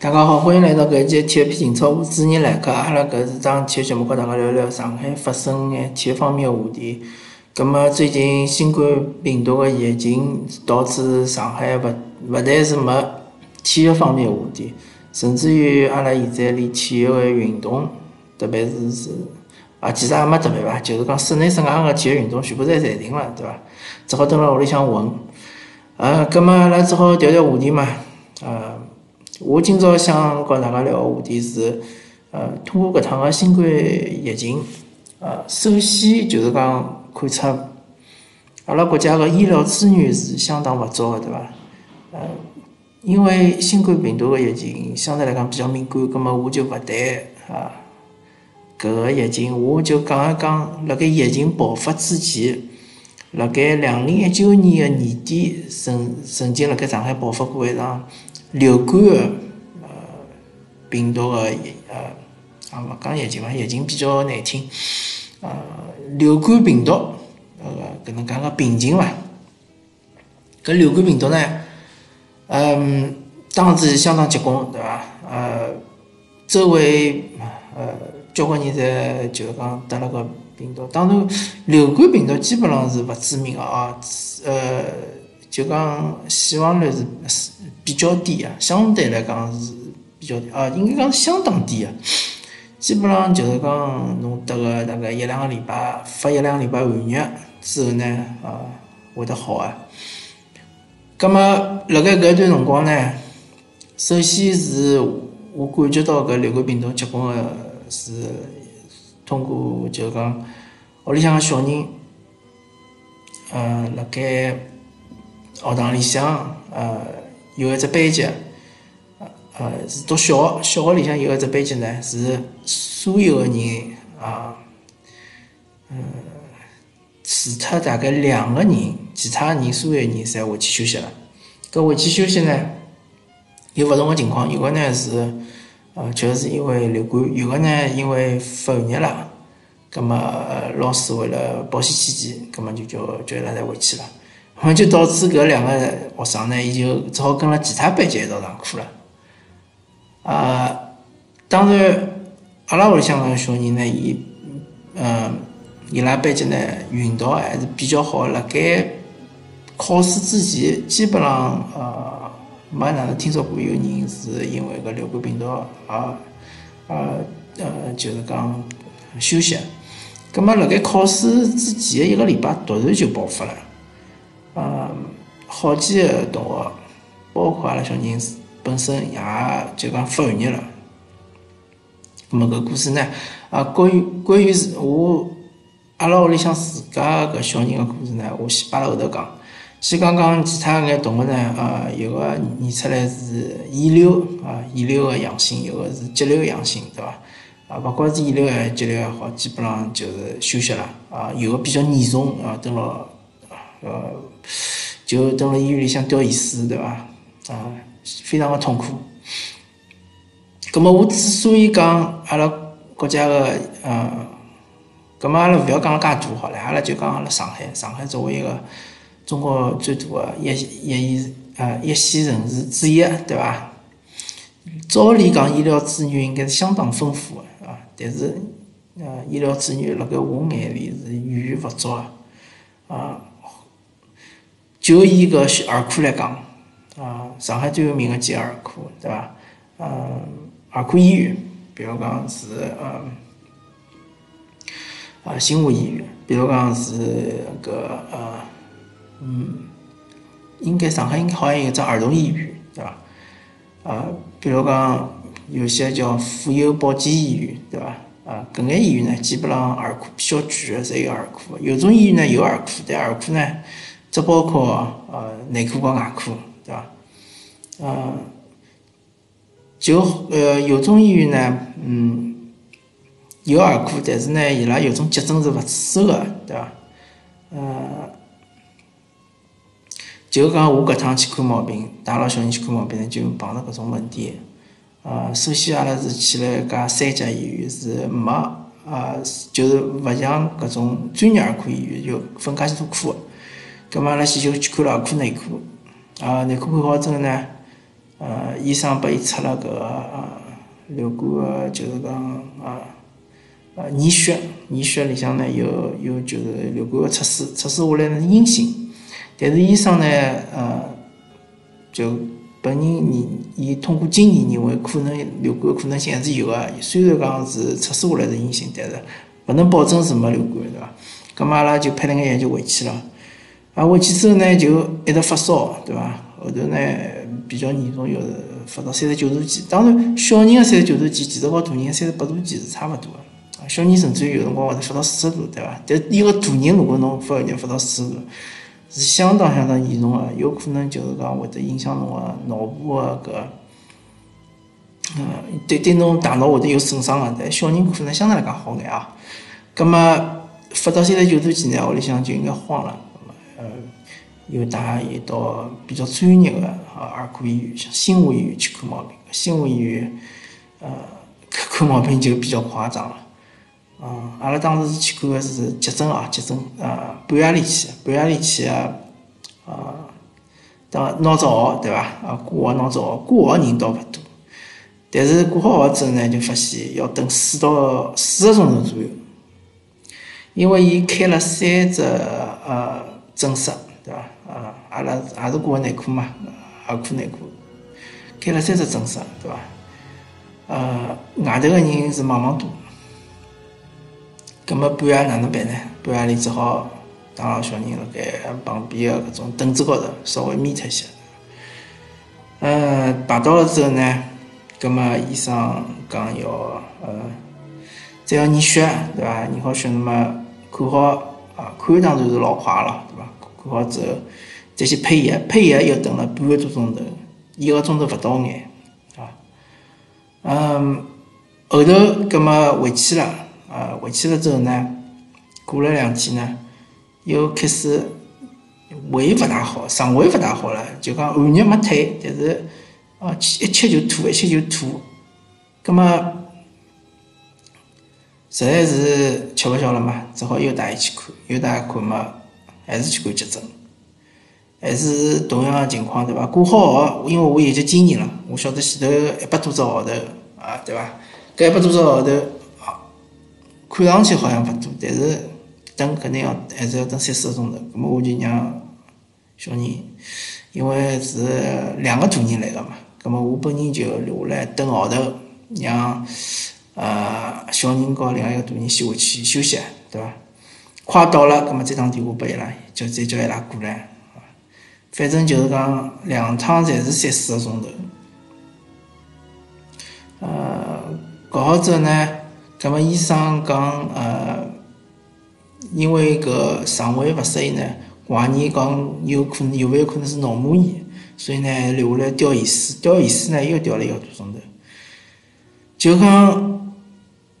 大家好，欢迎来到搿一期体育频操，我主持人来客。阿拉搿是桩体育节目，跟大家聊聊上海发生眼体育方面个话题。葛末最近新冠病毒个疫情导致上海勿勿但是没体育方面个话题，甚至于阿拉现在连体育个运动，特别是是啊，其实也没特别伐，就是讲室内室外个体育运动全部侪暂停了，对伐？只好蹲辣屋里向混。呃，葛末阿拉只好调调话题嘛，呃。我今朝想和大家聊个话题是，呃，通过搿趟个新冠疫情，呃，首先就是讲看出阿拉国家个医疗资源是相当勿足个，对伐？呃，因为新冠病毒个疫情相对来讲比较敏感，葛末我就勿谈啊搿个疫情，我就讲一讲辣盖疫情爆发之前，辣盖两零一九年个年底，曾曾经辣盖上海爆发过一场。流感个呃病毒个呃啊勿讲疫情伐，疫情比较难听，呃流感病毒呃搿能介个病情伐？搿流感病毒呢，嗯，当时相当结棍，对伐？呃，周围呃交关人侪就是讲得了搿病毒。当然，流感病毒基本上是勿致命个啊，呃，就讲死亡率是。比较低啊，相对来讲是比较低啊，应该讲相当低啊。基本上就是讲侬得个大概一两个礼拜，发一两个礼拜寒热之后呢，啊会得好啊。葛么辣盖搿段辰光呢，首先是我感觉到搿流感病毒结棍个是通过就讲屋里向个小人，呃，辣盖学堂里向呃。有一只班级，呃，是读小学，小学里向有一只班级呢，是所有个人啊，嗯，除脱大概两个人，其他人所有人侪回去休息了。搿回去休息呢，有勿同个情况，有个呢是，呃，确实是因为流感，有个呢因为发寒热了，葛末老师为了保险起见，葛末就叫叫伊拉侪回去了。那就导致搿两个学生呢，伊就只好跟了其他班级一道上课了。啊，当然，阿拉屋里向个小人呢，伊，嗯，伊拉班级呢运道还是比较好。辣盖考试之前，基本上呃没哪能听说过有人是因为搿流感病毒啊啊呃，就是讲休息。葛末辣盖考试之前一个礼拜，突然就爆发了。嗯，好几个同学，包括阿拉小人本身也就讲发寒热了。咁么搿故事呢？啊，关于关于是我阿拉屋里向自家搿小人个故事呢，我先摆辣后头讲。先讲讲其他眼同学呢，啊，有个验出来是乙流啊，乙流个阳性，有个是甲流阳性，对伐？啊，勿管是乙流还是甲流也好，基本上就是休息了。啊，有个比较严重啊，等了。呃，就蹲辣医院里向吊盐水，对伐？啊，非常的痛苦。葛么我之所以讲阿拉国家个呃，葛么阿拉勿要讲了介大好了，阿拉就讲阿拉上海，上海作为一个中国最大的一一线呃一线城市之一，对伐？照理讲医疗资源应该是相当丰富的啊，但是呃医疗资源辣盖我眼里是远远勿足啊，就以个儿科来讲，啊，上海最有名的几个儿科，对伐？嗯，儿科医院，比如讲是嗯，啊，新华医院，比如讲是个呃，嗯，应该上海应该好像有只儿童医院，对伐？啊，比如讲有些叫妇幼保健医院，对伐？啊，搿眼医院呢，基本上儿科比较全个，侪有儿科。有种医院呢有儿科，但儿科呢。只包括呃内科和外科，对伐？呃，就呃有种医院呢，嗯，有儿科，但是呢，伊拉有种急诊是勿收个，对伐？呃，就讲我搿趟去看毛病，带牢小人去看毛病呢，就碰着搿种问题。呃，首先阿拉是去了一家三甲医院，是没啊，就是勿像搿种专业儿科医院就分介许多科个。咁么阿拉先就去看了儿科内科，啊，内科看好之后呢，呃，医生拨伊出了搿个流感个，就是讲啊，呃，验血，验血里向呢有有就是流感个测试，测试下来是阴性，但是医生呢，呃，就本人认，伊通过经验认为可能流感可能性还是有个，虽然讲是测试下来是阴性，但是勿能保证是没流感，对伐？咁么阿拉就配了眼药就回去了，啊，回去之后呢就一直发烧，对伐？后头呢比较严重，要是发到三十九度几。当然，小人个三十九度几，其实和大人个三十八度几是差勿多个。小人甚至于有辰光会得发到四十度，对伐？但一个大人如果侬发热发到四十度，是相当相当严重个，有可能就是讲会得影响侬个脑部个搿，嗯，对对侬大脑会得有损伤个。但小人可能相对来讲好眼啊。葛末。发到三十九度几呢，屋里向就应该慌了。呃，又带伊到比较专业的啊儿科医院，像新华医院去看毛病。新华医院，呃，看毛病就比较夸张了。嗯，阿拉当时是去看的是急诊啊，急诊啊，半夜里去，半夜里去啊，啊，当闹着号对伐？啊，挂号闹着号，挂号人倒勿多，但是挂好号之后呢，就发现要等四到四个钟头左右。因为伊开了三只呃诊室，对伐？呃，阿拉也是挂内科嘛，儿科内科，开了三只诊室，对伐？呃，外头个人是茫茫多，葛末半夜哪能办呢？半夜里只好带牢小人辣盖旁边个搿种凳子高头稍微眯脱些。呃，排到了之后呢，葛末医生讲要呃再要验血，对伐？验好血，那么。看好啊，看当然是老快了，好之后再去配药，配药又等了半个多钟头，一个钟头勿到眼，啊，嗯，后头葛末回去了，啊，回去了之后呢，过了两天呢，又开始胃勿大好，肠胃勿大好了，就讲寒热没退，但是啊，一吃就吐，一吃就吐，葛末。实在是吃勿消了嘛，只好又带伊去看，又带伊看嘛，还是去看急诊，还是同样的情况对伐？挂好号，因为我有些经验了，我晓得前头一百多只号头啊，对伐？搿一百多只号头，看上去好像勿多，但是等肯定要还是要等三四个钟头。葛末我就让小人，因为是两个大人来个嘛，葛末我本人就留下来等号头，让。呃，小人和另外一个大人先回去休息，对伐？快到了，葛末再打电话拨伊拉，叫再叫伊拉过来。反正就是讲两趟侪是三四个钟头。呃，搞好之后呢，葛末医生讲，呃，因为搿肠胃勿适应呢，怀疑讲有可能有勿有可能是脑膜炎，所以呢留下来吊盐水，吊盐水呢又吊了一个多钟头，就讲。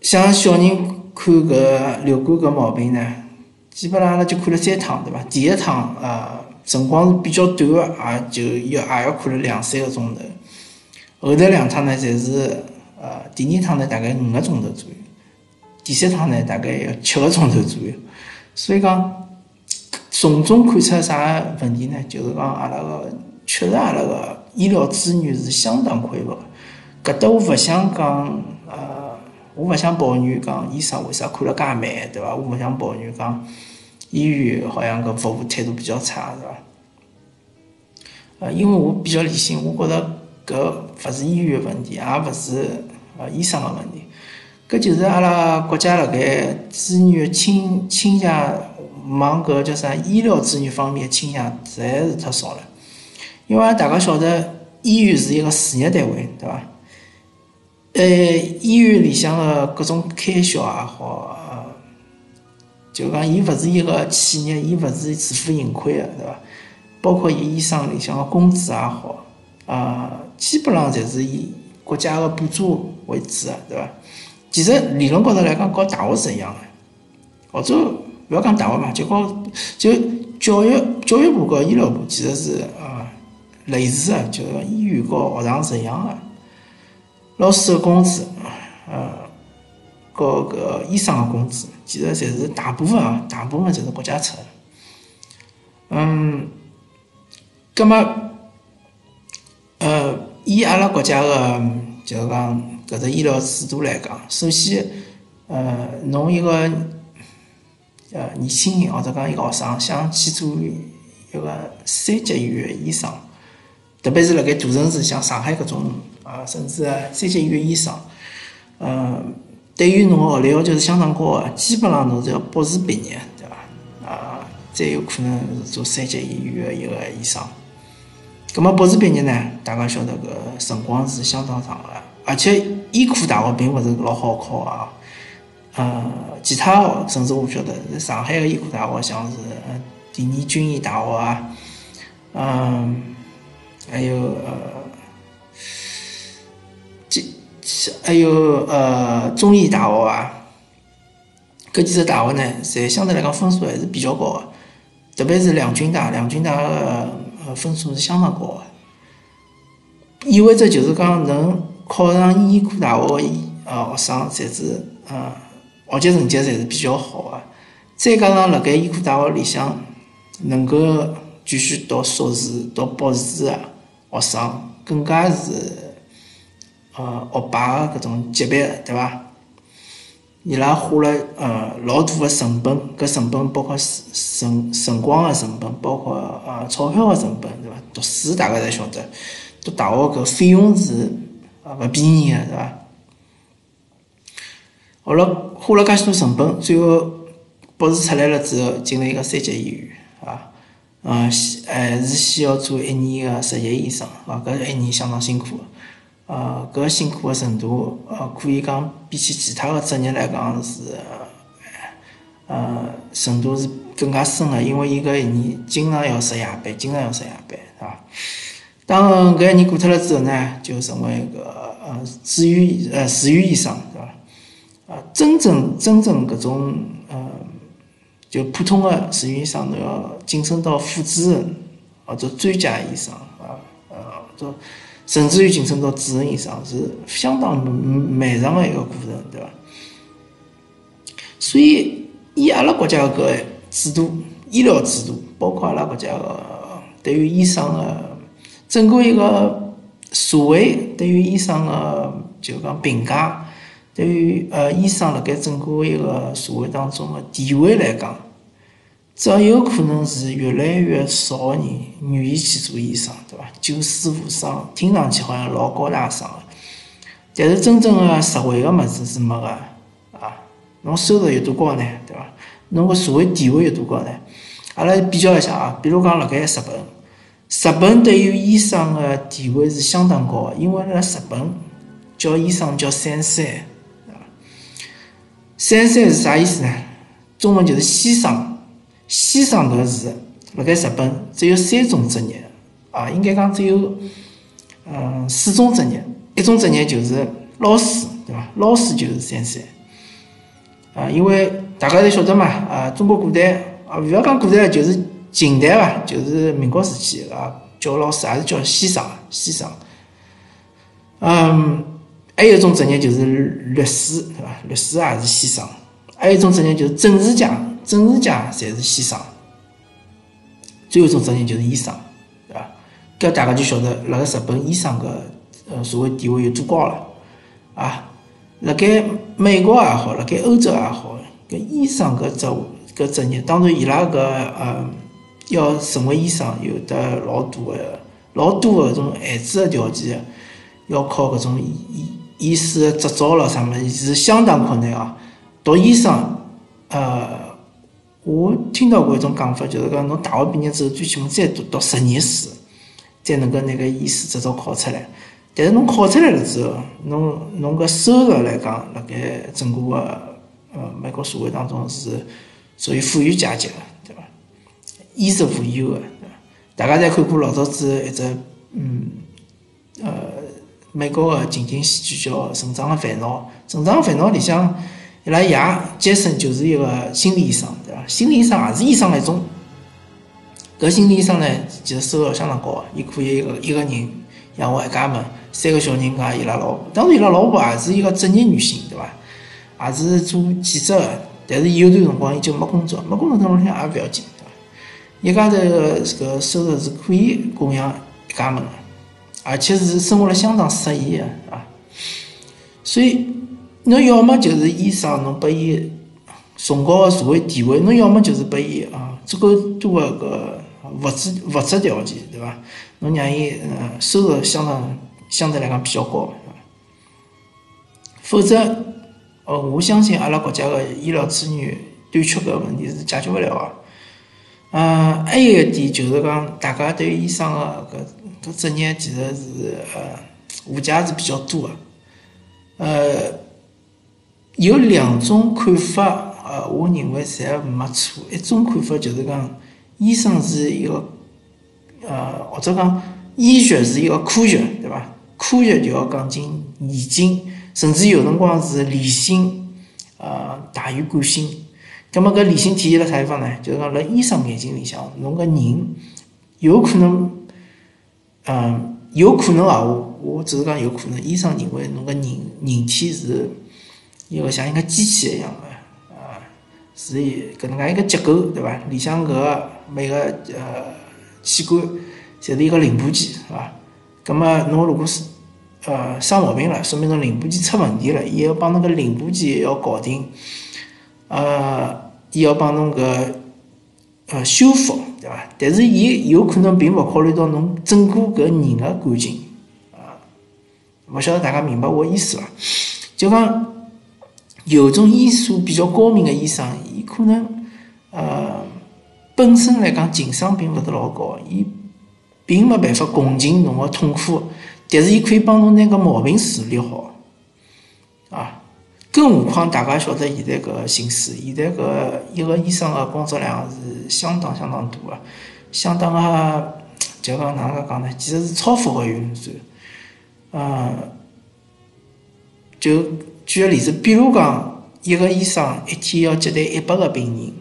像小人看搿流感搿毛病呢，基本上阿拉就看了三趟，对伐？第一趟呃辰光是比较短个，也就要也要看了两三个钟头。后头两趟呢，侪是呃第二趟呢大概五个钟头左右，第三趟呢大概要七个钟头左右。所以讲从中看出啥问题呢？就是讲阿拉个确实阿拉个医疗资源是相当匮乏。搿搭我勿想讲呃。我勿想抱怨讲医生为啥看了介慢，对伐？我勿想抱怨讲医院好像搿服务态度比较差，是伐？呃，因为我比较理性，我觉着搿勿是医院问题，也勿是呃医生个问题，搿就是阿拉国家辣盖资源倾倾向往搿叫啥医疗资源方面倾斜实在是太少了。因为大家晓得，医院是一个事业单位，对伐？呃，医院里向的各种开销也好，就讲伊勿是一个企业，伊勿是自负盈亏的，对伐？包括伊医生里向的工资也好，啊，基本上侪是以国家的补助为主的，对伐？其实理论高头来讲，和大学是一样的，或者勿要讲大学嘛，就和就教育教育部和医疗部其实是啊类似的，就医院和学堂是一样的。老师的工资，呃，和个医生的工资，其实侪是大部分啊，大部分侪是国家出。嗯，葛么，呃，以阿拉国家个就是讲搿只医疗制度来讲，首先，呃，侬一个呃年轻人或者讲一个学生想去做一个三级医院医生，特别是辣盖大城市，像上海搿种啊，甚至三级医院医生，呃，对于侬个学历要求是相当高个，基本上侬是要博士毕业，对伐？啊，才有可能是做三级医院个一个医生。葛末博士毕业呢，大家晓得搿辰光是相当长个，而且医科大学并勿是老好考啊。呃，其他学甚至我勿晓得，上海个医科大学像是第二军医大学啊，嗯，还有呃，还有呃中医大学啊，搿几只大学呢，侪相对来讲分数还是比较高个，特别是两军大，两军大个呃分数是相当高个，意味着就是讲能考上医科大学个呃学生，侪是呃。学习成绩侪是比较好个，再加上辣盖医科大学里向能够继续读硕士、读博士个学生，更加是呃学霸个搿种级别，对伐？伊拉花了呃老大的成本，搿成本包括辰辰光个成本，包括呃钞票个成本，对伐？读书大家侪晓得，读大学搿费用是呃勿便宜个，对伐？学了花了介许多成本，最后博士出来了之后，进了一个三级医院，啊，嗯，还是需要做一年个实习医生，啊，搿一年相当辛苦个，啊，搿辛苦个程度，呃，可以讲比起其他个职业来讲是，呃，程度是更加深个，因为伊搿一年经常要值夜班，经常要值夜班，是伐？当搿一年过脱了之后呢，就成为一个呃住院呃住院医生，对伐？啊，真正真正搿种呃，就普通的住院医生，侬要晋升到副主任或者专家医生啊，呃，或者甚至于晋升到主任医生，是相当漫长的一个过程，对伐？所以，以阿拉国家搿制度，医疗制度，包括阿拉国家个对于医生的整个一个社会对于医生的就讲评价。对于呃医生辣盖整个一个社会当中的地位来讲，只要有可能是越来越少个人愿意去做医生，对伐？救死扶伤，听上去好像老高大上的，但是真正的实惠个物事是没个啊。侬收入有多高呢？对伐？侬个社会地位有多高呢？阿拉比较一下啊，比如讲辣盖日本，日本对于医生的地位是相当高个，因为辣日本叫医生叫三三。三三是啥意思呢？中文就是先生。先生搿个字，辣盖日本只有三种职业啊，应该讲只有嗯四种职业。一种职业就是老师，对伐？老师就是三三啊，因为大家侪晓得嘛啊，中国古代啊，勿要讲古代，就是近代伐，就是民国时期啊，叫老师也是叫先生，先生。嗯。还有一种职业就是律师，对伐？律师也是先生。还有一种职业就是政治家，政治家侪是先生。最后一种职业就是医生，对伐？搿大家就晓得，辣盖日本医生个呃社会地位有多高了啊！辣盖美国也好，辣盖欧洲也好，搿医生搿职搿职业，当然伊拉搿呃要成为医生，有得老多个老多个搿种限制个条件，要考搿种医。医师执照了啥么是相当困难啊！读医生，呃，我听到过一种讲法，就是讲侬大学毕业之后，最起码再读读十年书，才能够拿个医师执照考出来。但是侬考出来了之后，侬侬个收入来讲，辣盖整个个呃美国社会当中是属于富裕阶级个，对伐？衣食无忧个，对伐？大家侪看过老早子一只嗯呃。美国个情景喜剧叫《成长的烦恼》，《成长的烦恼》里向伊拉爷杰森就是一个心理医生，心理医生也是医生一种。搿心理医生呢，其实收入相当高个，伊可以一个一个人养活一家门，三个小人加伊拉老婆。当然，伊拉老婆也是一个职业女性，对伐？也是做记者个，但是伊有段辰光伊就没工作，没工作当中也勿要紧，对伐？一家头个这个收入是可以供养一家门个。而且是生活了相当适宜的啊。所以，侬要么就是医生，侬拨伊崇高的社会地位；侬要么就是拨伊啊足够多的搿物质物质条件，对伐？侬让伊嗯收入相当相对来讲比较高，否则，呃，我相信阿拉国家的医疗资源短缺搿问题是解决勿了个。嗯，还有一点就是讲，大家对医生的搿搿职业其实是呃误解是比较多的。呃，有两种看法，呃，我认为侪没错。一种看法就是讲，医生是一个呃，或者讲医学是一个科学，对伐？科学就要讲究严谨，甚至有辰光是理性呃大于感性。咁么搿理性体现辣啥地方呢？就是讲辣医生眼睛里向，侬个人有可能，嗯，有可能啊，我我只是讲有可能，医生认为侬个人人体是一个像一个机器一样的，是以搿能介一个结构，对伐？里向搿个每个呃器官侪是一个零部件，是伐？咁么侬如果是呃生毛病了，说明侬零部件出问题了，伊要帮侬个零部件要搞定。呃，伊要帮侬搿呃修复，对伐？但是伊有可能并勿考虑到侬整个搿人个感情，啊，勿晓得大家明白我意思伐？就讲有种医术比较高明个医生，可能呃本身来讲情商并勿是老高，伊并没办法共情侬个痛苦，但是伊可以帮侬拿个毛病处理好，啊。更何况，大家晓得现在搿形势，现在搿一个医生个工作量是相当相当大个，相当个就讲哪能介讲呢？其实是超负荷运转。嗯，就举个例子，比如讲，一个医生一天要接待一百个病人，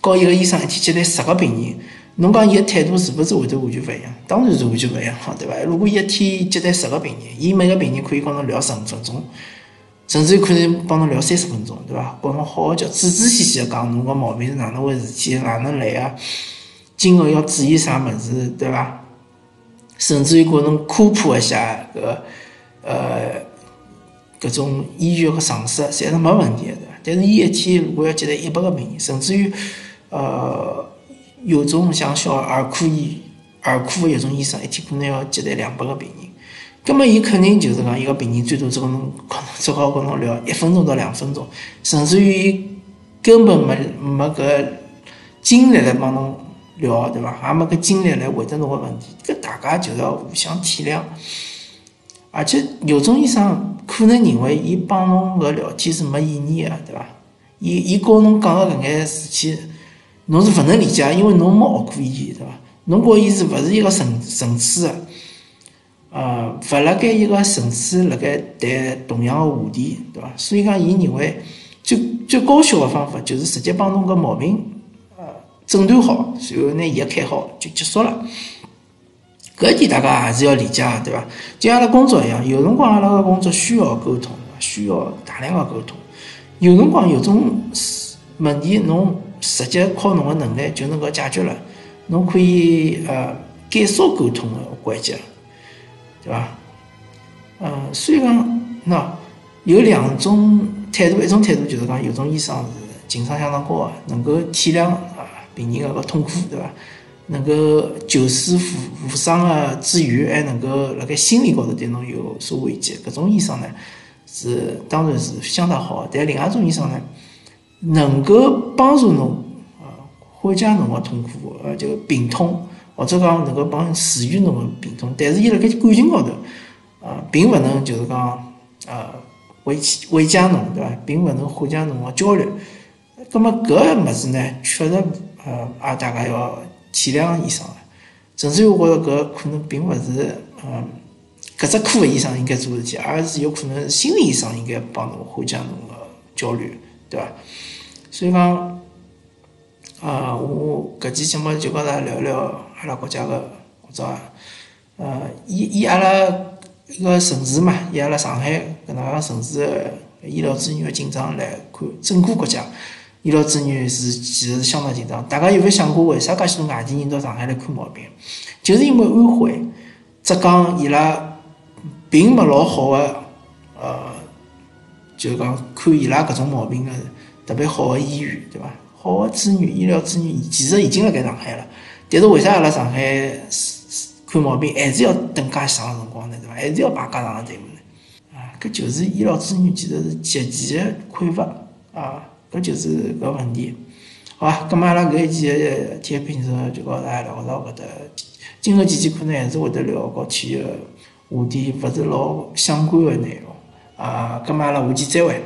和一个医生一天接待十个病人，侬讲伊个态度是勿是会得完全勿一样？当然是完全勿一样，对伐？如果一天接待十个病人，伊每个病人可以跟侬聊十五分钟。甚至有可能帮侬聊三十分钟，对伐？跟侬好好叫，仔仔细细的讲侬个毛病是哪能回事体，哪能来啊？今后要注意啥物事，对伐？甚至于跟侬科普一下搿呃搿种医学个常识，侪是没问题的。但是伊一天如果要接待一百个病人，甚至于呃有种像小儿科医儿科一种医生，一天可能要接待两百个病人。那么，伊肯定就是讲，一个病人最多只跟侬只好跟侬聊一分钟到两分钟，甚至于根本没没搿精力来帮侬聊，对伐？也没搿精力来回答侬个问题。搿大家就要互相体谅。而且有种医生可能认为，伊帮侬搿聊天是没意义个，对伐？伊伊告侬讲个搿眼事体，侬是勿能理解，因为侬没学过伊，对伐？侬告伊是勿是一个层层次个？呃，勿辣盖一个层次辣盖谈同样个话题，对伐？所以讲，伊认为最最高效个方法就是直接帮侬个毛病呃诊断好，然后拿药开好就结束了。搿点大家还是要理解个，对伐？就像阿拉工作一样，有辰光阿拉个工作需要沟通，需要大量个沟通。有辰光有种问题，侬直接靠侬个能力就能够解决了，侬可以呃减少沟通个环节。对伐？嗯，所以讲，喏，有两种态度，一种态度就是讲，有种医生是情商相当高个，能够体谅啊病人个个痛苦，对伐？能够救死扶扶伤个之余，还能够辣盖心理高头对侬有所慰藉，搿种医生呢，是当然是相当好。但另外一种医生呢，能够帮助侬啊缓解侬个痛苦，呃，就病痛。或者讲能够帮治愈侬个病痛，但是伊辣盖感情高头，啊，并勿能就是讲，呃，慰慰藉侬，对伐？并勿能缓解侬个焦虑。葛末搿物事呢，确实，呃，也大家要体谅医生了。甚至我觉着搿可能并勿是，嗯，搿只科个医生应该做事体，而是有可能心理医生应该帮侬缓解侬个焦虑，对伐？所以讲。啊，我搿期节目就跟大家聊聊阿拉国家个或者，呃，以以阿拉一个城市嘛，以阿拉上海搿能介城市医疗资源个紧张来看，整个国家医疗资源是其实是相当紧张。大家有没有想过，为啥介许多外地人到上海来看毛病？就是因为安徽、浙江伊拉并没老好个，呃，就是讲看伊拉搿种毛病个特别好个医院，对伐？好个资源，医疗资源其实已经辣盖上海了，但是为啥阿拉上海看毛病还是要等介长辰光呢？对伐？还是要排介长个队伍呢？啊，搿就是医疗资源其实是极其个匮乏啊，搿就是搿问题。好啊，咁么阿拉搿一期个体育评测就告大家聊到搿搭。今后几期可能还是会得聊搞体育话题，勿是老相关个内容啊。咁么阿拉下期再会。